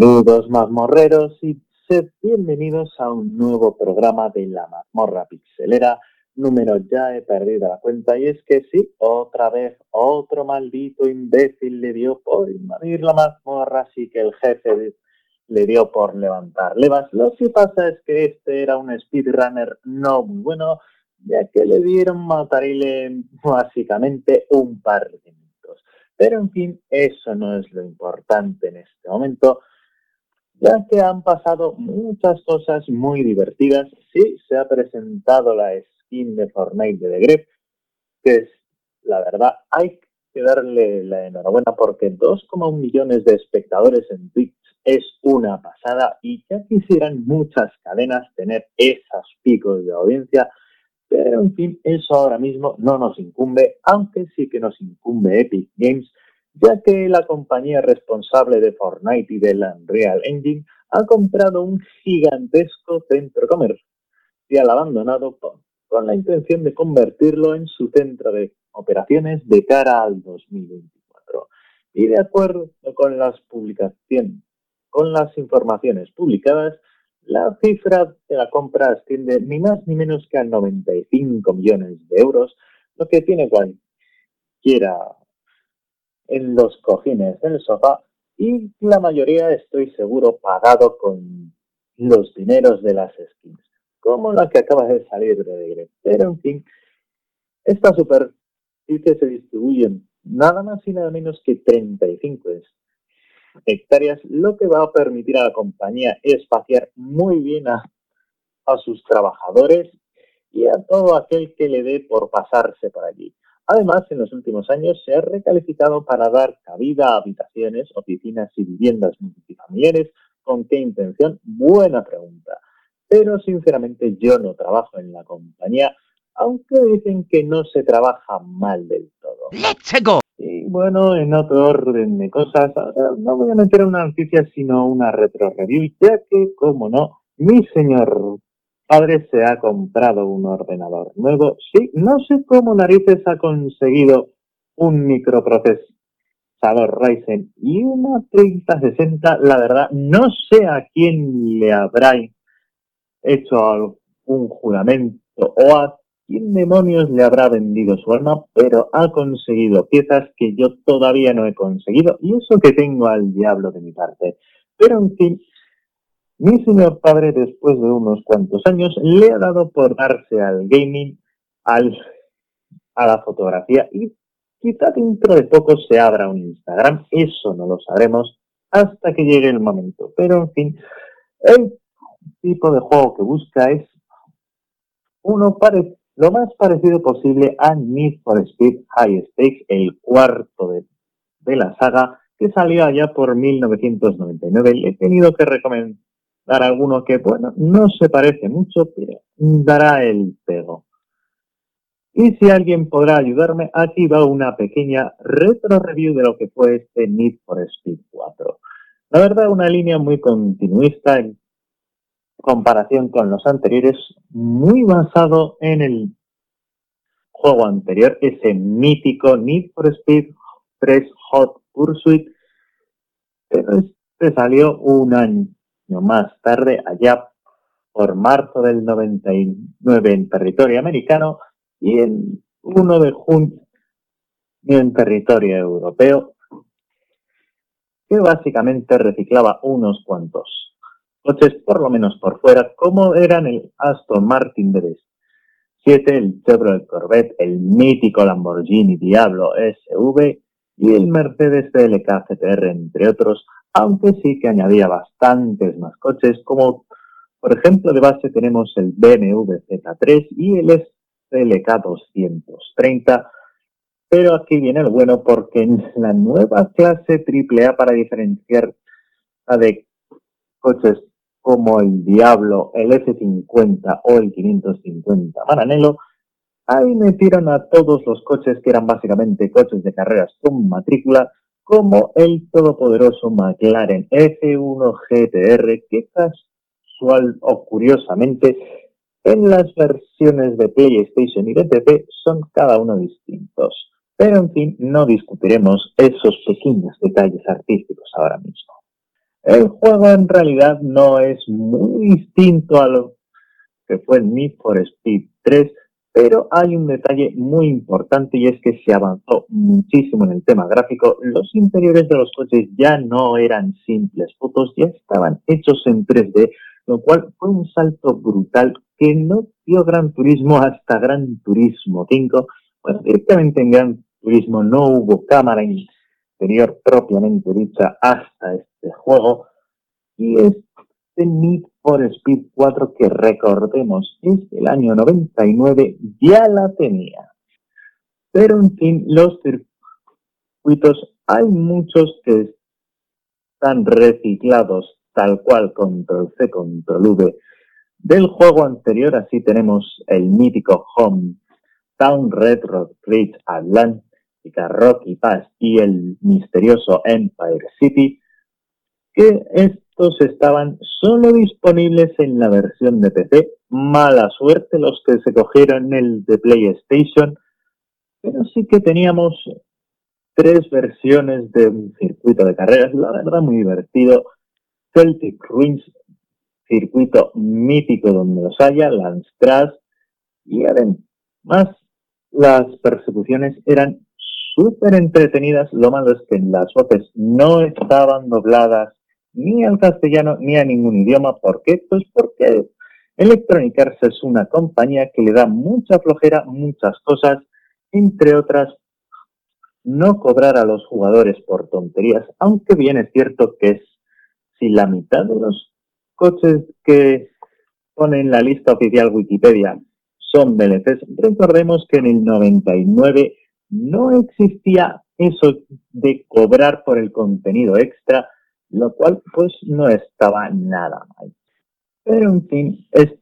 Saludos mazmorreros y sed bienvenidos a un nuevo programa de la mazmorra pixelera. Número ya he perdido la cuenta y es que sí, otra vez otro maldito imbécil le dio por invadir la mazmorra, así que el jefe le dio por levantar levas. Lo que pasa es que este era un speedrunner no muy bueno, ya que le dieron matarile básicamente un par de minutos. Pero en fin, eso no es lo importante en este momento ya que han pasado muchas cosas muy divertidas. Sí, se ha presentado la skin de Fortnite de The Grip, que es, la verdad, hay que darle la enhorabuena porque 2,1 millones de espectadores en Twitch es una pasada y ya quisieran muchas cadenas tener esos picos de audiencia, pero en fin, eso ahora mismo no nos incumbe, aunque sí que nos incumbe Epic Games, ya que la compañía responsable de Fortnite y del Unreal Engine ha comprado un gigantesco centro comercial abandonado con la intención de convertirlo en su centro de operaciones de cara al 2024. Y de acuerdo con las publicaciones, con las informaciones publicadas, la cifra de la compra asciende ni más ni menos que a 95 millones de euros, lo que tiene cualquiera en los cojines del sofá y la mayoría, estoy seguro, pagado con los dineros de las skins, como la que acaba de salir de Degre. Pero en fin, esta superficie se distribuye en nada más y nada menos que 35 hectáreas, lo que va a permitir a la compañía espaciar muy bien a, a sus trabajadores y a todo aquel que le dé por pasarse por allí. Además, en los últimos años se ha recalificado para dar cabida a habitaciones, oficinas y viviendas multifamiliares. ¿Con qué intención? Buena pregunta. Pero sinceramente yo no trabajo en la compañía, aunque dicen que no se trabaja mal del todo. ¡Let's go! Y bueno, en otro orden de cosas, no voy a meter una noticia, sino una retro review, ya que, como no, mi señor padre se ha comprado un ordenador nuevo. Sí, no sé cómo narices ha conseguido un microprocesador Ryzen y una 3060. La verdad, no sé a quién le habrá hecho un juramento o a quién demonios le habrá vendido su alma, pero ha conseguido piezas que yo todavía no he conseguido y eso que tengo al diablo de mi parte. Pero en fin, mi señor padre, después de unos cuantos años, le ha dado por darse al gaming, a la fotografía y quizá dentro de poco se abra un Instagram. Eso no lo sabremos hasta que llegue el momento. Pero en fin, el tipo de juego que busca es uno lo más parecido posible a Need for Speed High Stakes, el cuarto de, de la saga que salió allá por 1999. Le he tenido que recomendar dar alguno que, bueno, no se parece mucho, pero dará el pego. Y si alguien podrá ayudarme, aquí va una pequeña retro review de lo que fue este Need for Speed 4. La verdad, una línea muy continuista en comparación con los anteriores, muy basado en el juego anterior, ese mítico Need for Speed 3 Hot Pursuit, pero este salió un año más tarde, allá por marzo del 99 en territorio americano y en 1 de junio en territorio europeo, que básicamente reciclaba unos cuantos coches, por lo menos por fuera, como eran el Aston Martin DB7, el Chevrolet Corvette, el mítico Lamborghini Diablo SV y el Mercedes CLK GTR, entre otros, aunque sí que añadía bastantes más coches, como por ejemplo de base tenemos el BMW Z3 y el SLK 230, pero aquí viene el bueno porque en la nueva clase AAA para diferenciar de coches como el Diablo, el F50 o el 550 Maranello, ahí metieron a todos los coches que eran básicamente coches de carreras con matrícula como el todopoderoso McLaren F1 GTR, que casual o curiosamente en las versiones de PlayStation y de PP son cada uno distintos. Pero en fin, no discutiremos esos pequeños detalles artísticos ahora mismo. El juego en realidad no es muy distinto a lo que fue el Need for Speed 3, pero hay un detalle muy importante y es que se avanzó muchísimo en el tema gráfico. Los interiores de los coches ya no eran simples fotos, ya estaban hechos en 3D, lo cual fue un salto brutal que no dio Gran Turismo hasta Gran Turismo 5. Bueno, directamente en Gran Turismo no hubo cámara interior propiamente dicha hasta este juego. Y este Need for Speed 4 que recordemos es del año 99 ya la tenía. Pero en fin, los circuitos hay muchos que están reciclados tal cual control C, control V del juego anterior. Así tenemos el mítico Home Town Red Road Bridge Atlantica Rocky Pass y el misterioso Empire City, que estos estaban solo disponibles en la versión de PC. Mala suerte los que se cogieron el de PlayStation, pero sí que teníamos tres versiones de un circuito de carreras, la verdad muy divertido. Celtic Ruins, circuito mítico donde los haya, Lance Crash, y además las persecuciones eran súper entretenidas, lo malo es que las voces no estaban dobladas ni al castellano ni a ningún idioma. ¿Por qué? Pues porque Electronic Arts es una compañía que le da mucha flojera, muchas cosas, entre otras, no cobrar a los jugadores por tonterías, aunque bien es cierto que es, si la mitad de los coches que ponen la lista oficial Wikipedia son DLCs, recordemos que en el 99 no existía eso de cobrar por el contenido extra, lo cual pues no estaba nada mal. Pero en fin, este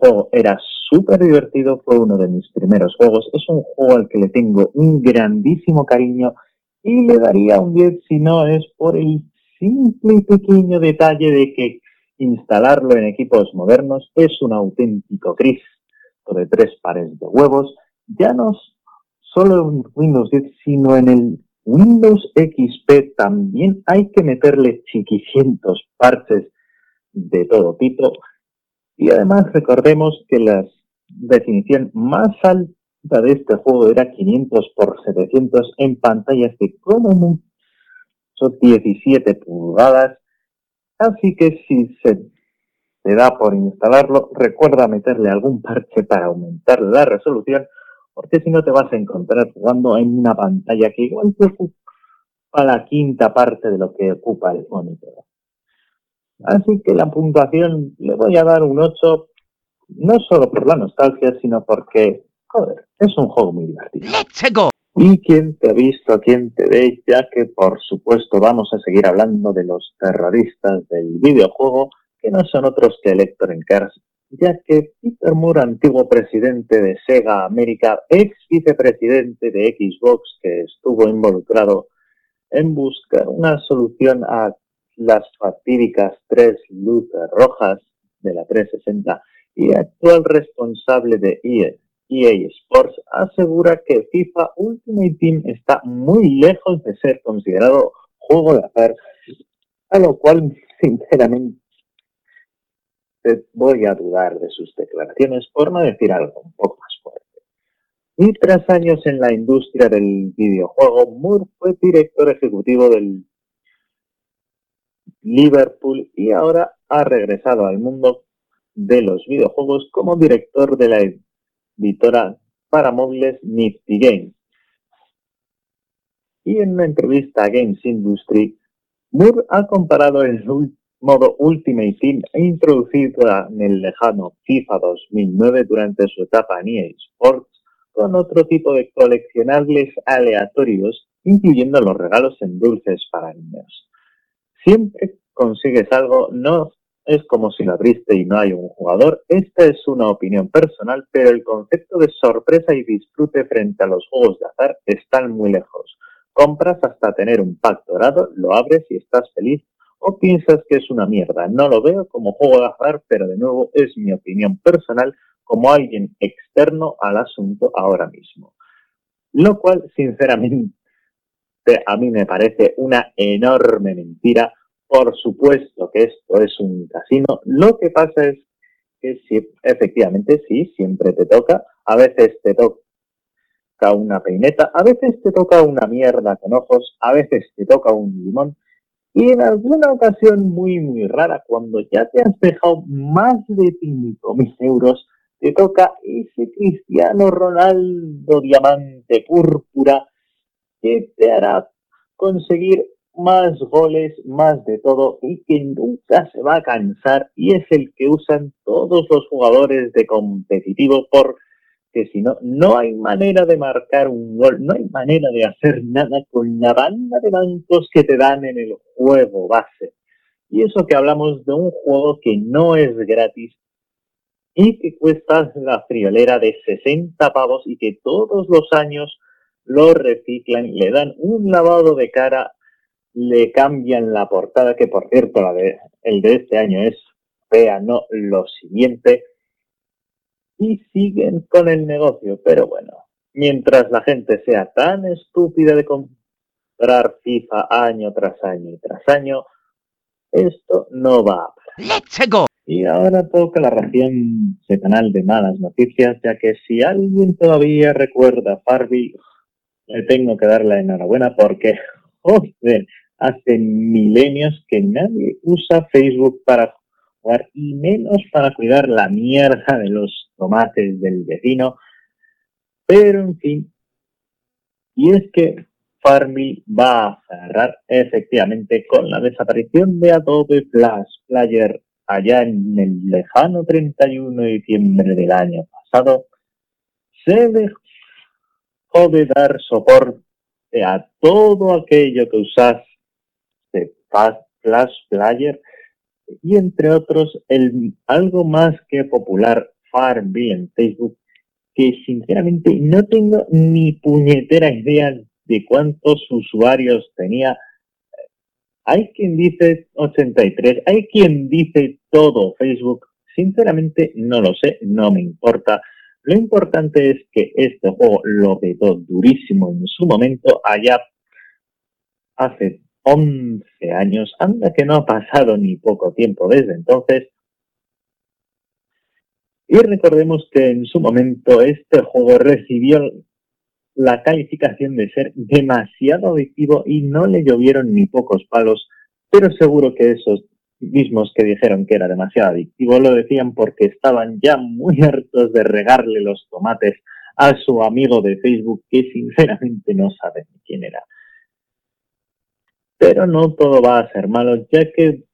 juego era súper divertido, fue uno de mis primeros juegos, es un juego al que le tengo un grandísimo cariño y le daría un 10 si no es por el simple y pequeño detalle de que instalarlo en equipos modernos es un auténtico Cristo de tres pares de huevos, ya no solo en Windows 10, sino en el Windows XP también hay que meterle chiquicientos parches de todo tipo. Y además recordemos que la definición más alta de este juego era 500 por 700 en pantallas de como mucho 17 pulgadas. Así que si se da por instalarlo, recuerda meterle algún parche para aumentar la resolución porque si no te vas a encontrar jugando en una pantalla que igual te ocupa la quinta parte de lo que ocupa el monitor. Así que la puntuación le voy a dar un 8, no solo por la nostalgia, sino porque, joder, es un juego muy divertido. Y quien te ha visto, quien te ve, ya que por supuesto vamos a seguir hablando de los terroristas del videojuego, que no son otros que Electronic Cars ya que Peter Moore, antiguo presidente de Sega América, ex vicepresidente de Xbox, que estuvo involucrado en buscar una solución a las fatídicas tres luces rojas de la 360 y actual responsable de EA, EA Sports, asegura que FIFA Ultimate Team está muy lejos de ser considerado juego de hacer, a lo cual, sinceramente, voy a dudar de sus declaraciones, por no decir algo un poco más fuerte. Y tras años en la industria del videojuego, Moore fue director ejecutivo del Liverpool y ahora ha regresado al mundo de los videojuegos como director de la editora para móviles Nifty Games. Y en una entrevista a Games Industry, Moore ha comparado el modo Ultimate Team introducido en el lejano FIFA 2009 durante su etapa en EA Sports con otro tipo de coleccionables aleatorios, incluyendo los regalos en dulces para niños. Siempre consigues algo, no es como si lo abriste y no hay un jugador. Esta es una opinión personal, pero el concepto de sorpresa y disfrute frente a los juegos de azar están muy lejos. Compras hasta tener un pack dorado, lo abres y estás feliz o piensas que es una mierda. No lo veo como juego de azar, pero de nuevo es mi opinión personal como alguien externo al asunto ahora mismo. Lo cual, sinceramente, a mí me parece una enorme mentira por supuesto que esto es un casino. Lo que pasa es que sí, efectivamente sí, siempre te toca. A veces te toca una peineta, a veces te toca una mierda con ojos, a veces te toca un limón. Y en alguna ocasión muy, muy rara, cuando ya te has dejado más de 5.000 euros, te toca ese Cristiano Ronaldo diamante púrpura que te hará conseguir más goles, más de todo y que nunca se va a cansar y es el que usan todos los jugadores de competitivo porque si no, no hay manera de marcar un gol, no hay manera de hacer nada con la banda de bancos que te dan en el juego base. Y eso que hablamos de un juego que no es gratis y que cuesta la friolera de 60 pavos y que todos los años lo reciclan, le dan un lavado de cara le cambian la portada, que por cierto, la de, el de este año es fea, no lo siguiente, y siguen con el negocio. Pero bueno, mientras la gente sea tan estúpida de comprar FIFA año tras año y tras año, esto no va a parar. ¡Let's go! Y ahora toca la ración semanal de malas noticias, ya que si alguien todavía recuerda Farby, le tengo que dar la enhorabuena porque, joder, hace milenios que nadie usa Facebook para jugar y menos para cuidar la mierda de los tomates del vecino. Pero en fin, y es que Farmville va a cerrar efectivamente con la desaparición de Adobe Flash Player allá en el lejano 31 de diciembre del año pasado. Se dejó de dar soporte a todo aquello que usas Flash Player y entre otros el algo más que popular Farmville en Facebook, que sinceramente no tengo ni puñetera idea de cuántos usuarios tenía. Hay quien dice 83, hay quien dice todo Facebook. Sinceramente no lo sé, no me importa. Lo importante es que este juego lo vetó durísimo en su momento allá hace 11 años, anda que no ha pasado ni poco tiempo desde entonces. Y recordemos que en su momento este juego recibió la calificación de ser demasiado adictivo y no le llovieron ni pocos palos, pero seguro que esos mismos que dijeron que era demasiado adictivo lo decían porque estaban ya muy hartos de regarle los tomates a su amigo de Facebook que sinceramente no saben quién era. Pero no todo va a ser malo, ya que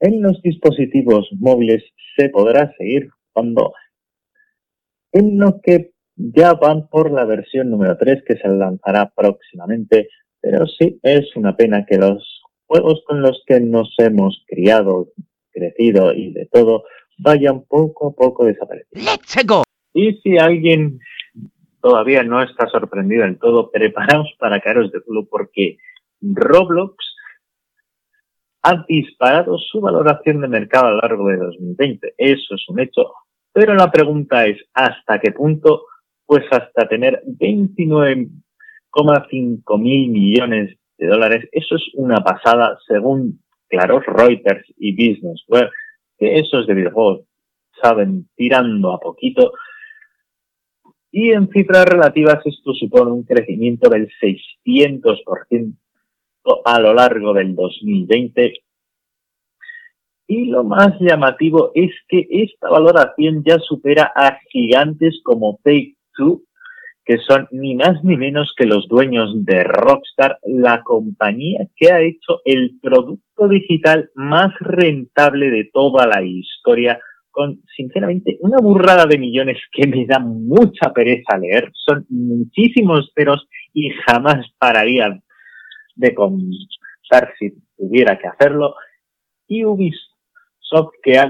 en los dispositivos móviles se podrá seguir jugando en lo que ya van por la versión número 3 que se lanzará próximamente, pero sí es una pena que los juegos con los que nos hemos criado, crecido y de todo vayan poco a poco desapareciendo. ¡Let's go! Y si alguien todavía no está sorprendido del todo, preparaos para caeros de culo porque Roblox ha disparado su valoración de mercado a lo largo de 2020. Eso es un hecho. Pero la pregunta es, ¿hasta qué punto? Pues hasta tener 29,5 mil millones de dólares. Eso es una pasada, según, claro, Reuters y Business Web, que esos de videojuegos saben tirando a poquito. Y en cifras relativas esto supone un crecimiento del 600% a lo largo del 2020. Y lo más llamativo es que esta valoración ya supera a gigantes como Take Two, que son ni más ni menos que los dueños de Rockstar, la compañía que ha hecho el producto digital más rentable de toda la historia, con sinceramente una burrada de millones que me da mucha pereza leer. Son muchísimos ceros y jamás pararía de contar si tuviera que hacerlo. Y Ubisoft, que,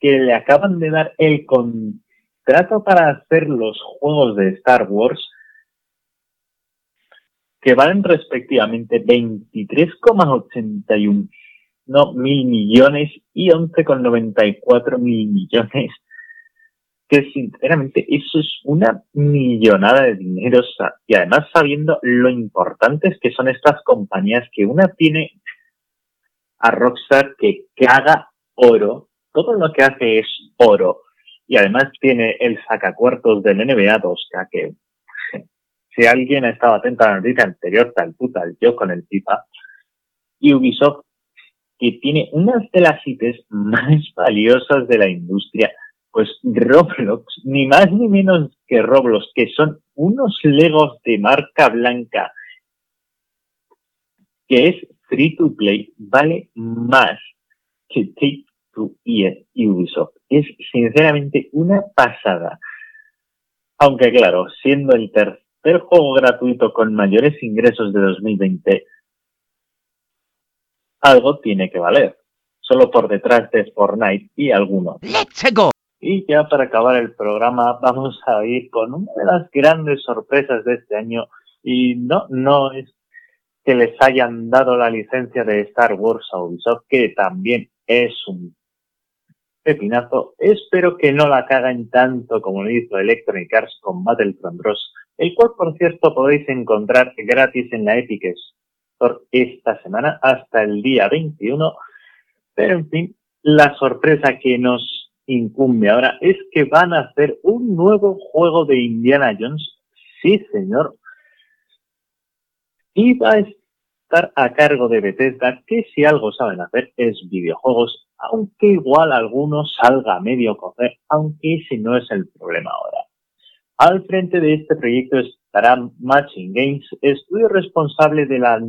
le acaban de dar el contrato para hacer los juegos de Star Wars, que valen respectivamente 23,81 no, mil millones y 11,94 mil millones que sinceramente eso es una millonada de dinero y además sabiendo lo importantes que son estas compañías que una tiene a Rockstar que, haga oro. Todo lo que hace es oro. Y además tiene el sacacuartos del NBA 2K que si alguien ha estado atento a la noticia anterior, tal puta, yo con el FIFA, Ubisoft, que tiene unas de las IPs más valiosas de la industria, pues Roblox, ni más ni menos que Roblox, que son unos legos de marca blanca, que es free to play, vale más que Take Y Ubisoft. Es sinceramente una pasada. Aunque claro, siendo el tercer juego gratuito con mayores ingresos de 2020, algo tiene que valer. Solo por detrás de Fortnite y algunos. ¡Let's go! Y ya para acabar el programa, vamos a ir con una de las grandes sorpresas de este año. Y no, no es que les hayan dado la licencia de Star Wars a Ubisoft, que también es un pepinazo. Espero que no la caguen tanto como lo hizo Electronic Arts con Battlefront Bros el cual por cierto podéis encontrar gratis en la Epic Store esta semana hasta el día 21. Pero en fin, la sorpresa que nos incumbe ahora es que van a hacer un nuevo juego de Indiana Jones. Sí, señor. Y va a estar a cargo de Bethesda, que si algo saben hacer es videojuegos, aunque igual algunos salga medio cocer, aunque ese no es el problema ahora. Al frente de este proyecto estará Matching Games, estudio responsable de la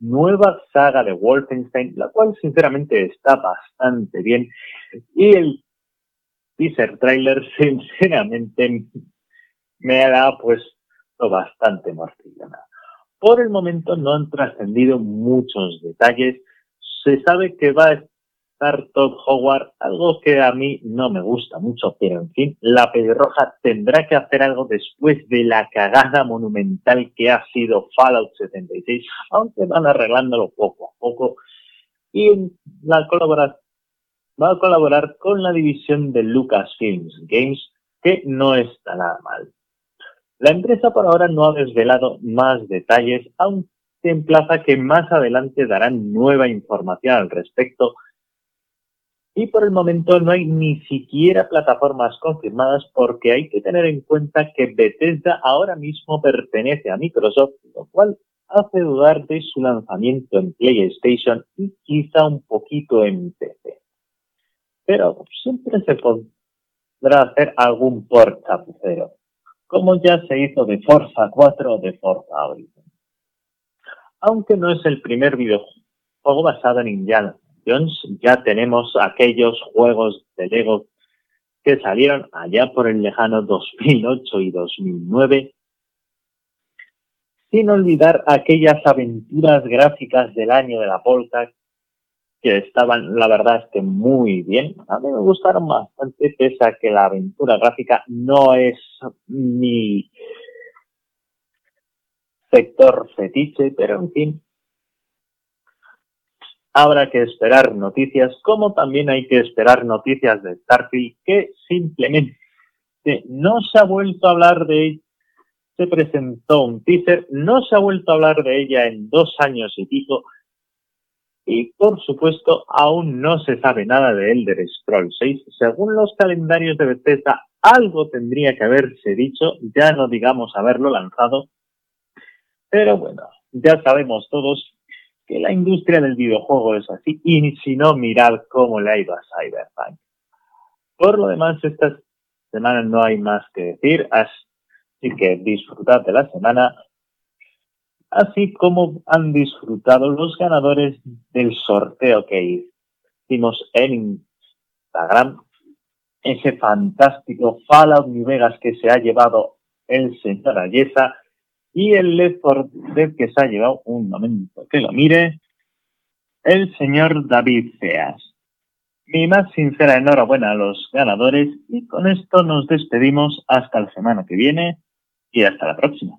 nueva saga de Wolfenstein, la cual sinceramente está bastante bien. Y el teaser trailer, sinceramente, me ha puesto bastante morcillona. Por el momento no han trascendido muchos detalles. Se sabe que va a Todd Howard, algo que a mí no me gusta mucho, pero en fin, la pelirroja tendrá que hacer algo después de la cagada monumental que ha sido Fallout 76, aunque van arreglándolo poco a poco. Y va a colaborar con la división de Lucasfilms Games, que no está nada mal. La empresa por ahora no ha desvelado más detalles, aunque emplaza que más adelante darán nueva información al respecto y por el momento no hay ni siquiera plataformas confirmadas porque hay que tener en cuenta que Bethesda ahora mismo pertenece a Microsoft, lo cual hace dudar de su lanzamiento en PlayStation y quizá un poquito en PC. Pero siempre se podrá hacer algún port chapucero, como ya se hizo de Forza 4 o de Forza Horizon. Aunque no es el primer videojuego basado en Indiana ya tenemos aquellos juegos de Lego que salieron allá por el lejano 2008 y 2009, sin olvidar aquellas aventuras gráficas del año de la Polka que estaban, la verdad es que muy bien. A mí me gustaron bastante, pese a que la aventura gráfica no es mi sector fetiche, pero en fin, habrá que esperar noticias, como también hay que esperar noticias de Starfield, que simplemente no se ha vuelto a hablar de ella. Se presentó un teaser, no se ha vuelto a hablar de ella en dos años y pico, y por supuesto aún no se sabe nada de Elder Scrolls 6. Según los calendarios de Bethesda, algo tendría que haberse dicho, ya no digamos haberlo lanzado, pero bueno, ya sabemos todos que la industria del videojuego es así, y si no, mirad cómo le ha ido a Cyberpunk. Por lo demás, esta semana no hay más que decir, así que disfrutad de la semana, así como han disfrutado los ganadores del sorteo que hicimos en Instagram, ese fantástico Fallout New Vegas que se ha llevado el señor Ayesa, y el Left 4 Dead que se ha llevado un momento que lo mire, el señor David Feas. Mi más sincera enhorabuena a los ganadores y con esto nos despedimos hasta la semana que viene y hasta la próxima.